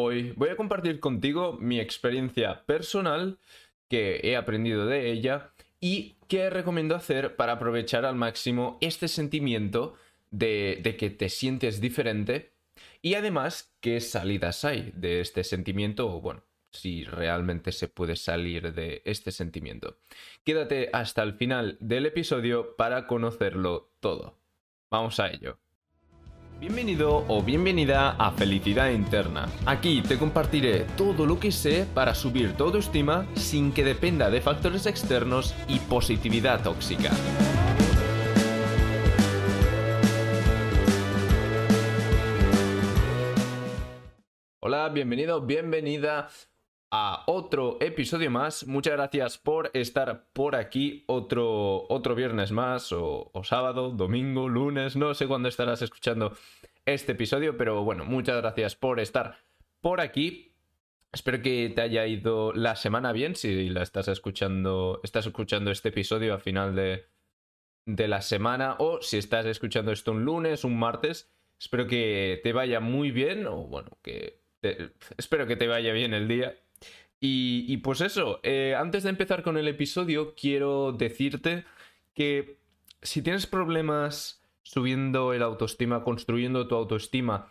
Hoy voy a compartir contigo mi experiencia personal, que he aprendido de ella y qué recomiendo hacer para aprovechar al máximo este sentimiento de, de que te sientes diferente y además qué salidas hay de este sentimiento o bueno, si realmente se puede salir de este sentimiento. Quédate hasta el final del episodio para conocerlo todo. Vamos a ello. Bienvenido o bienvenida a Felicidad Interna. Aquí te compartiré todo lo que sé para subir tu autoestima sin que dependa de factores externos y positividad tóxica. Hola, bienvenido, bienvenida a otro episodio más. Muchas gracias por estar por aquí otro, otro viernes más, o, sábado, domingo, lunes, no sé cuándo estarás escuchando este episodio, pero bueno, muchas gracias por estar por aquí. Espero que te haya ido la semana bien, si la estás escuchando, estás escuchando este episodio a final de, de la semana, o si estás escuchando esto un lunes, un martes. Espero que te vaya muy bien, o bueno, que espero que te vaya bien el día y, pues eso, eh, antes de empezar con el episodio, quiero decirte que si tienes problemas subiendo el autoestima, construyendo tu autoestima,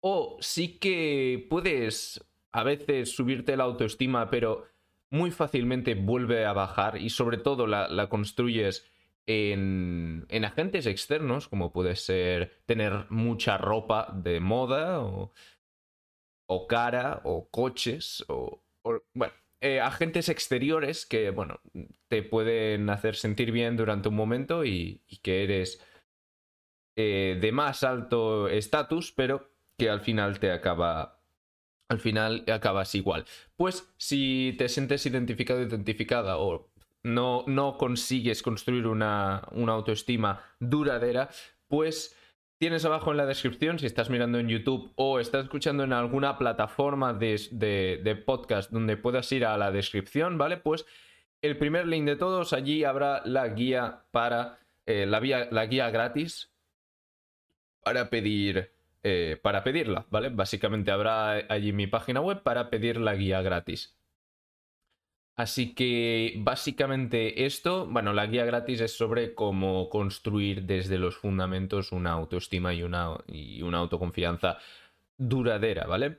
o sí que puedes a veces subirte la autoestima, pero muy fácilmente vuelve a bajar y sobre todo la, la construyes en, en, agentes externos, como puede ser tener mucha ropa de moda o, o cara o coches o, bueno, eh, agentes exteriores que, bueno, te pueden hacer sentir bien durante un momento y, que eres eh, de más alto estatus, pero que al final te acaba. Al final acabas igual. Pues si te sientes identificado, identificada o no, no consigues construir una, una autoestima duradera, pues Tienes abajo en la descripción, si estás mirando en YouTube o estás escuchando en alguna plataforma de, de, podcast donde puedas ir a la descripción, ¿vale? Pues el primer link de todos, allí habrá la guía para, eh, la, guía gratis para pedir, eh, para pedirla, ¿vale? Básicamente habrá allí mi página web para pedir la guía gratis. Así que básicamente esto, bueno, la guía gratis es sobre cómo construir desde los fundamentos una autoestima y una, y una autoconfianza duradera, ¿vale?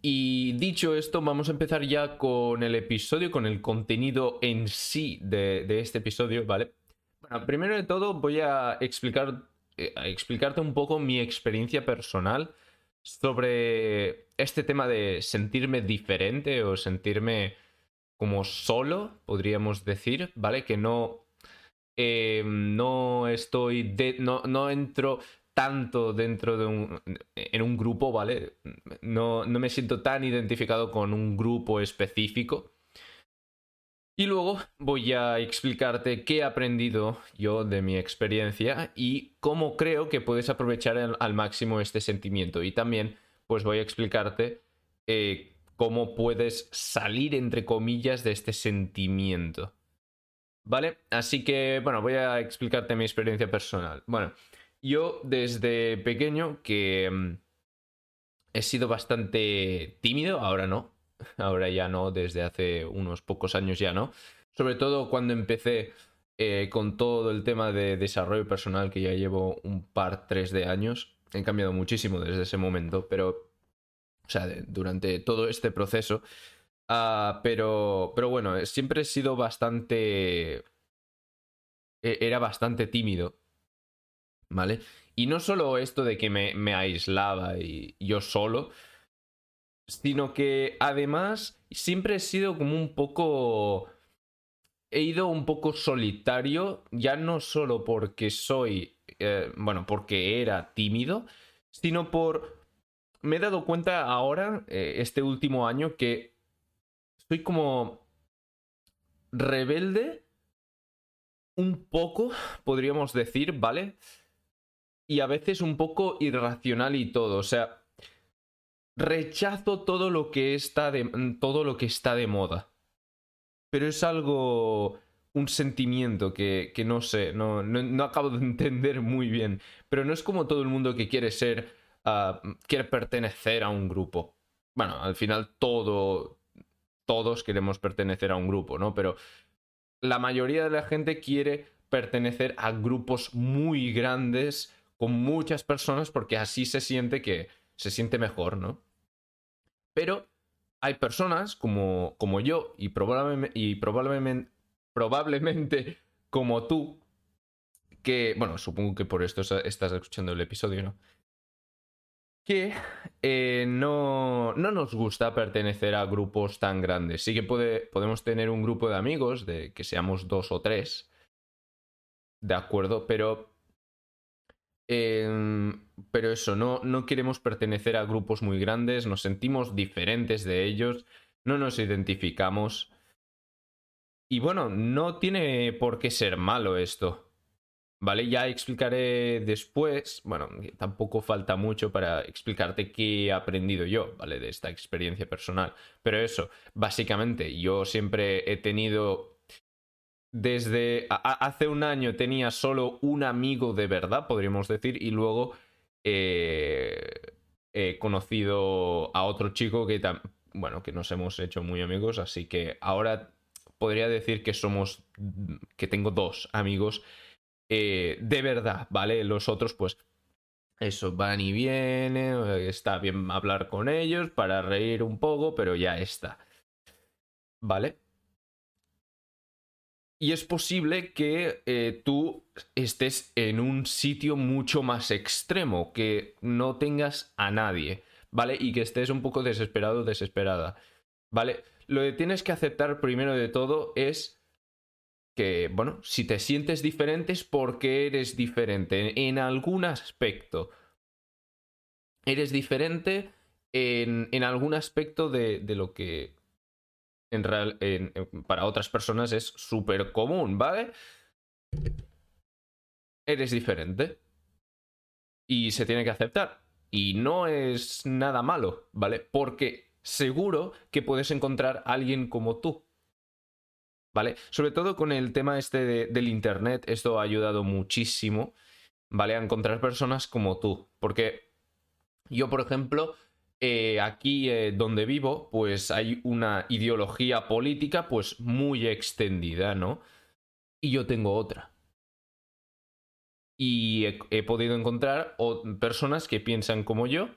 Y dicho esto, vamos a empezar ya con el episodio, con el contenido en sí de, este episodio, ¿vale? Bueno, primero de todo voy a explicar, eh, a explicarte un poco mi experiencia personal sobre este tema de sentirme diferente o sentirme como solo, podríamos decir, ¿vale? Que no, eh, no estoy, de, no, no entro tanto dentro de un, en un grupo, ¿vale? No, no me siento tan identificado con un grupo específico. Y luego voy a explicarte qué he aprendido yo de mi experiencia y cómo creo que puedes aprovechar al, máximo este sentimiento. Y también, pues voy a explicarte eh, cómo puedes salir, entre comillas, de este sentimiento. ¿Vale? Así que, bueno, voy a explicarte mi experiencia personal. Bueno, yo desde pequeño que mm, he sido bastante tímido, ahora no, ahora ya no, desde hace unos pocos años ya no. Sobre todo cuando empecé eh, con todo el tema de desarrollo personal, que ya llevo un par, tres de años. He cambiado muchísimo desde ese momento, pero, o sea, durante todo este proceso. Uh, pero, pero bueno, siempre he sido bastante... Era bastante tímido, ¿vale? Y no solo esto de que me, me aislaba y yo solo, sino que además siempre he sido como un poco... He ido un poco solitario, ya no solo porque soy, eh, bueno, porque era tímido, sino por... Me he dado cuenta ahora, eh, este último año, que soy como rebelde, un poco, podríamos decir, ¿vale? Y a veces un poco irracional y todo, o sea, rechazo todo lo que está de, todo lo que está de moda. Pero es algo, un sentimiento que, que no sé, no, no, no, acabo de entender muy bien. Pero no es como todo el mundo que quiere ser ah, quiere pertenecer a un grupo. Bueno, al final todo, todos queremos pertenecer a un grupo, ¿no? Pero la mayoría de la gente quiere pertenecer a grupos muy grandes con muchas personas porque así se siente que se siente mejor, ¿no? Pero hay personas como, como yo y, probablemente, y probablemente, probablemente como tú, que, bueno, supongo que por esto estás escuchando el episodio, ¿no? Que eh, no, no, nos gusta pertenecer a grupos tan grandes. Sí que puede, podemos tener un grupo de amigos, de que seamos dos o tres, de acuerdo, pero Em, pero eso, no, no queremos pertenecer a grupos muy grandes, nos sentimos diferentes de ellos, no nos identificamos. Y bueno, no tiene por qué ser malo esto. ¿Vale? Ya explicaré después, bueno, tampoco falta mucho para explicarte qué he aprendido yo, ¿vale? De esta experiencia personal. Pero eso, básicamente, yo siempre he tenido desde hace un año tenía solo un amigo de verdad, podríamos decir, y luego eh, he conocido a otro chico que, bueno, que nos hemos hecho muy amigos, así que ahora podría decir que somos, que tengo dos amigos eh, de verdad, ¿vale? Los otros, pues, eso, van y vienen, está bien hablar con ellos para reír un poco, pero ya está. ¿Vale? Y es posible que eh, tú estés en un sitio mucho más extremo, que no tengas a nadie, ¿vale? Y que estés un poco desesperado o desesperada, ¿vale? Lo que tienes que aceptar primero de todo es que, bueno, si te sientes diferente es porque eres diferente en, algún aspecto. Eres diferente en, en algún aspecto de, de lo que en real, para otras personas es súper común, ¿vale? Eres diferente. Y se tiene que aceptar. Y no es nada malo, ¿vale? Porque seguro que puedes encontrar a alguien como tú. ¿Vale? Sobre todo con el tema este del Internet, esto ha ayudado muchísimo, ¿vale? A encontrar personas como tú. Porque yo, por ejemplo, eh, aquí eh, donde vivo, pues hay una ideología política pues muy extendida, ¿no? Y yo tengo otra. Y he, podido encontrar personas que piensan como yo.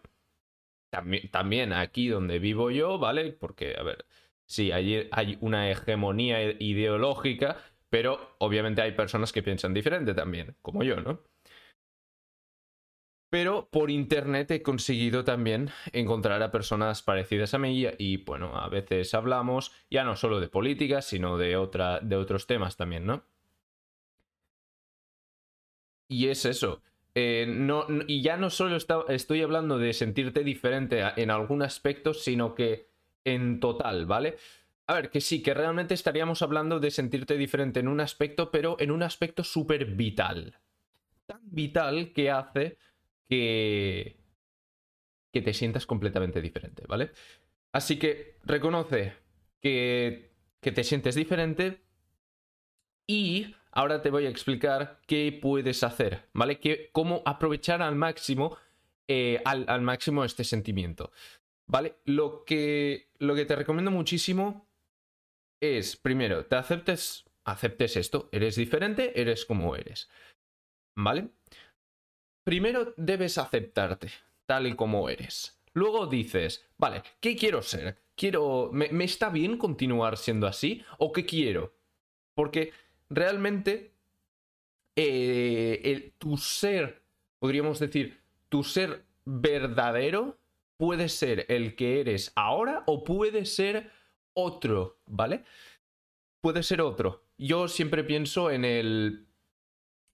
También, aquí donde vivo yo, ¿vale? Porque, a ver, sí, hay, hay una hegemonía ideológica, pero obviamente hay personas que piensan diferente también, como yo, ¿no? Pero por internet he conseguido también encontrar a personas parecidas a mí y bueno, a veces hablamos ya no solo de política, sino de, otra, de otros temas también, ¿no? Y es eso. Eh, no, y ya no solo estoy hablando de sentirte diferente en algún aspecto, sino que en total, ¿vale? A ver, que sí, que realmente estaríamos hablando de sentirte diferente en un aspecto, pero en un aspecto súper vital. Tan vital que hace que, que te sientas completamente diferente, ¿vale? Así que reconoce que, que te sientes diferente y ahora te voy a explicar qué puedes hacer, ¿vale? Que, cómo aprovechar al máximo, eh, al, al, máximo este sentimiento, ¿vale? Lo que, lo que te recomiendo muchísimo es, primero, te aceptes, aceptes esto, eres diferente, eres como eres, ¿vale? Primero debes aceptarte, tal y como eres. Luego dices, vale, ¿qué quiero ser? Quiero. ¿Me, está bien continuar siendo así? ¿O qué quiero? Porque realmente. Eh, tu ser. Podríamos decir. Tu ser verdadero puede ser el que eres ahora o puede ser otro, ¿vale? Puede ser otro. Yo siempre pienso en el.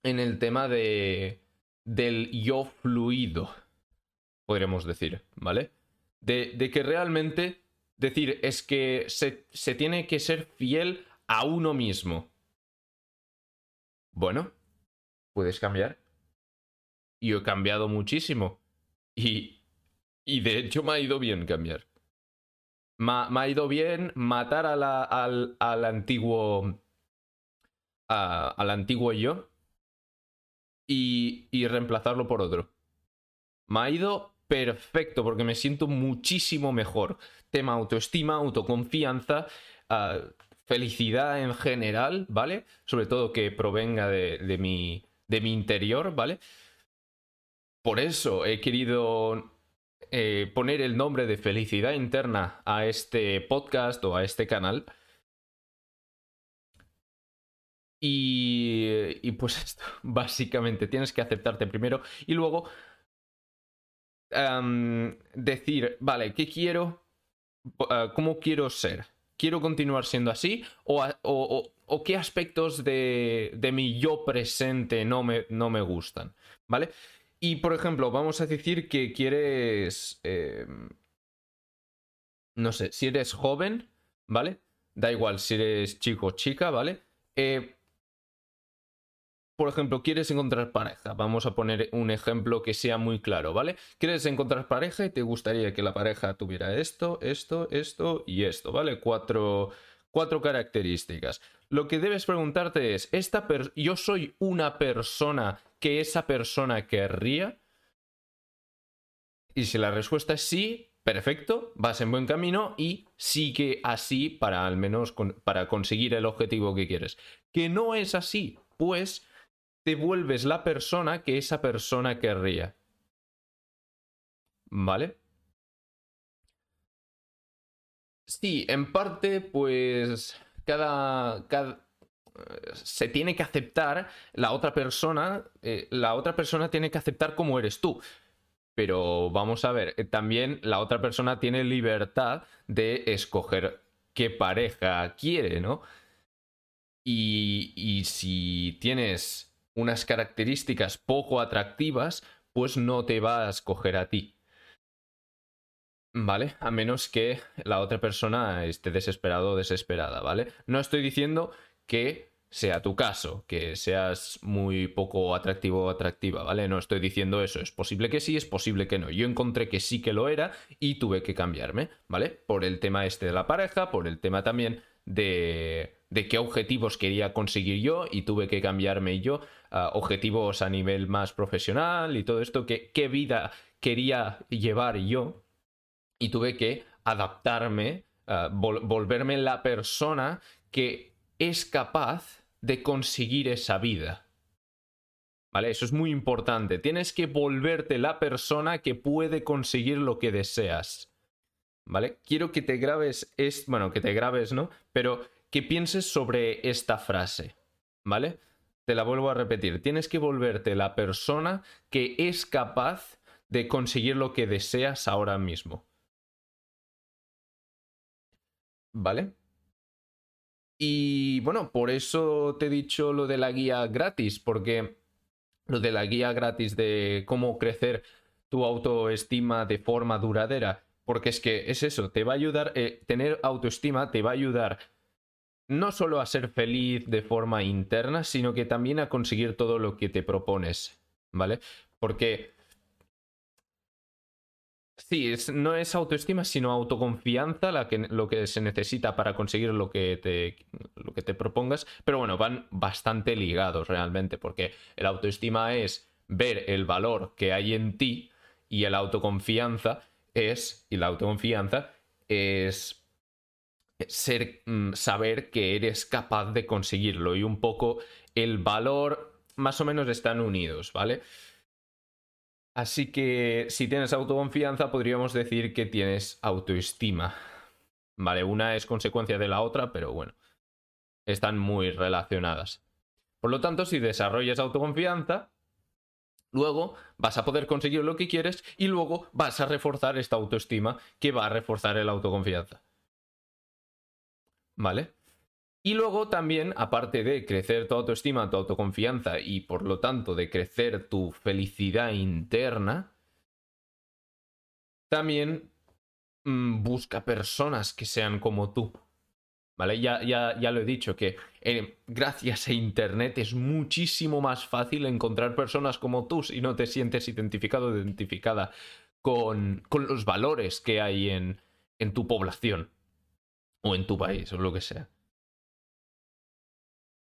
En el tema de del yo fluido, podríamos decir, ¿vale? De, que realmente decir es que se, se tiene que ser fiel a uno mismo. Bueno, puedes cambiar. Y he cambiado muchísimo. Y, y de hecho me ha ido bien cambiar. Me, ha ido bien matar a al, al antiguo... al antiguo yo y, reemplazarlo por otro. Me ha ido perfecto porque me siento muchísimo mejor. Tema autoestima, autoconfianza, ah, felicidad en general, ¿vale? Sobre todo que provenga de, mi, de mi interior, ¿vale? Por eso he querido eh, poner el nombre de felicidad interna a este podcast o a este canal. Y, pues esto, básicamente, tienes que aceptarte primero y luego decir, vale, ¿qué quiero? Ah, ¿Cómo quiero ser? ¿Quiero continuar siendo así? ¿O, o, qué aspectos de, de, mi yo presente no me, no me gustan? ¿Vale? Y por ejemplo, vamos a decir que quieres... Em, no sé, si eres joven, ¿vale? Da igual si eres chico o chica, ¿vale? Eh, por ejemplo, quieres encontrar pareja. Vamos a poner un ejemplo que sea muy claro, ¿vale? Quieres encontrar pareja y te gustaría que la pareja tuviera esto, esto, esto y esto, ¿vale? Cuatro, cuatro características. Lo que debes preguntarte es, ¿esta ¿yo soy una persona que esa persona querría? Y si la respuesta es sí, perfecto, vas en buen camino y sigue así para al menos para conseguir el objetivo que quieres. Que no es así, pues te vuelves la persona que esa persona querría. ¿Vale? Sí, en parte, pues cada, se tiene que aceptar la otra persona, eh, la otra persona tiene que aceptar cómo eres tú. Pero vamos a ver, eh, también la otra persona tiene libertad de escoger qué pareja quiere, ¿no? Y, y si tienes unas características poco atractivas, pues no te va a escoger a ti. ¿Vale? A menos que la otra persona esté desesperado o desesperada, ¿vale? No estoy diciendo que sea tu caso, que seas muy poco atractivo o atractiva, ¿vale? No estoy diciendo eso. Es posible que sí, es posible que no. Yo encontré que sí que lo era y tuve que cambiarme, ¿vale? Por el tema este de la pareja, por el tema también de, de qué objetivos quería conseguir yo y tuve que cambiarme yo objetivos a nivel más profesional y todo esto, qué, qué vida quería llevar yo y tuve que adaptarme, volverme la persona que es capaz de conseguir esa vida. ¿Vale? Eso es muy importante. Tienes que volverte la persona que puede conseguir lo que deseas. ¿Vale? Quiero que te grabes, es, bueno, que te grabes, ¿no? Pero que pienses sobre esta frase. ¿Vale? Te la vuelvo a repetir, tienes que volverte la persona que es capaz de conseguir lo que deseas ahora mismo. ¿Vale? Y bueno, por eso te he dicho lo de la guía gratis, porque lo de la guía gratis de cómo crecer tu autoestima de forma duradera, porque es que es eso, te va a ayudar, eh, tener autoestima te va a ayudar no solo a ser feliz de forma interna, sino que también a conseguir todo lo que te propones, ¿vale? Porque sí, no es autoestima, sino autoconfianza la que, lo que se necesita para conseguir lo que, te, lo que te propongas, pero bueno, van bastante ligados realmente, porque el autoestima es ver el valor que hay en ti y el autoconfianza es, y la autoconfianza es ser, mm, saber que eres capaz de conseguirlo y un poco el valor más o menos están unidos, ¿vale? Así que si tienes autoconfianza podríamos decir que tienes autoestima. Vale, una es consecuencia de la otra, pero bueno, están muy relacionadas. Por lo tanto, si desarrollas autoconfianza, luego vas a poder conseguir lo que quieres y luego vas a reforzar esta autoestima que va a reforzar el autoconfianza. ¿Vale? Y luego también, aparte de crecer tu autoestima, tu autoconfianza y por lo tanto de crecer tu felicidad interna, también mm, busca personas que sean como tú. ¿Vale? Ya, ya, ya lo he dicho, que eh, gracias a Internet es muchísimo más fácil encontrar personas como tú si no te sientes identificado o identificada con, con los valores que hay en, en tu población o en tu país o lo que sea.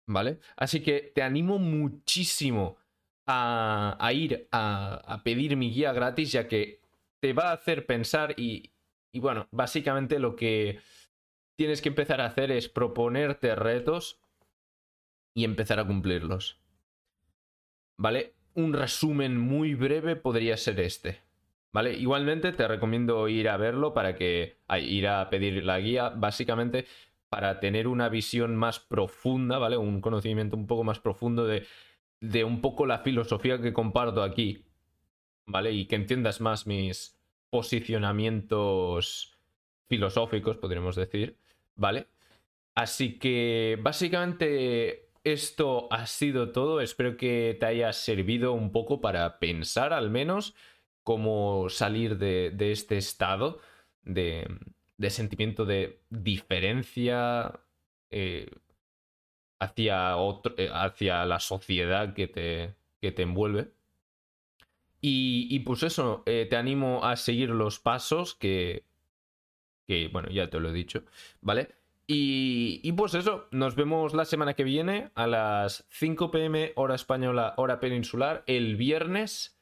¿Vale? Así que te animo muchísimo a, ir a, pedir mi guía gratis, ya que te va a hacer pensar y, y bueno, básicamente lo que tienes que empezar a hacer es proponerte retos y empezar a cumplirlos. ¿Vale? Un resumen muy breve podría ser este. ¿Vale? Igualmente te recomiendo ir a verlo para que. ir a pedir la guía, básicamente para tener una visión más profunda, ¿vale? Un conocimiento un poco más profundo de, de un poco la filosofía que comparto aquí, ¿vale? Y que entiendas más mis posicionamientos filosóficos, podríamos decir, ¿vale? Así que básicamente esto ha sido todo. Espero que te haya servido un poco para pensar al menos cómo salir de, este estado de, sentimiento de diferencia eh, hacia, eh, hacia la sociedad que te, que te envuelve. Y, pues eso, eh, te animo a seguir los pasos que, que, bueno, ya te lo he dicho, ¿vale? Y, y, pues eso, nos vemos la semana que viene a las 5 pm hora española, hora peninsular, el viernes,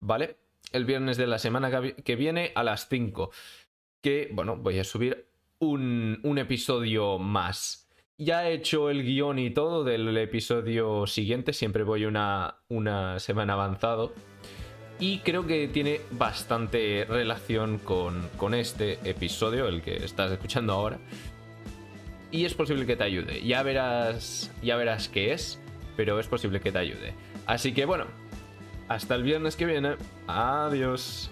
¿vale? El viernes de la semana que viene a las 5. Que, bueno, voy a subir un, episodio más. Ya he hecho el guion y todo del episodio siguiente, siempre voy una, una semana avanzado. Y creo que tiene bastante relación con, con este episodio, el que estás escuchando ahora. Y es posible que te ayude. Ya verás, ya verás qué es, pero es posible que te ayude. Así que bueno, hasta el viernes que viene. Adiós.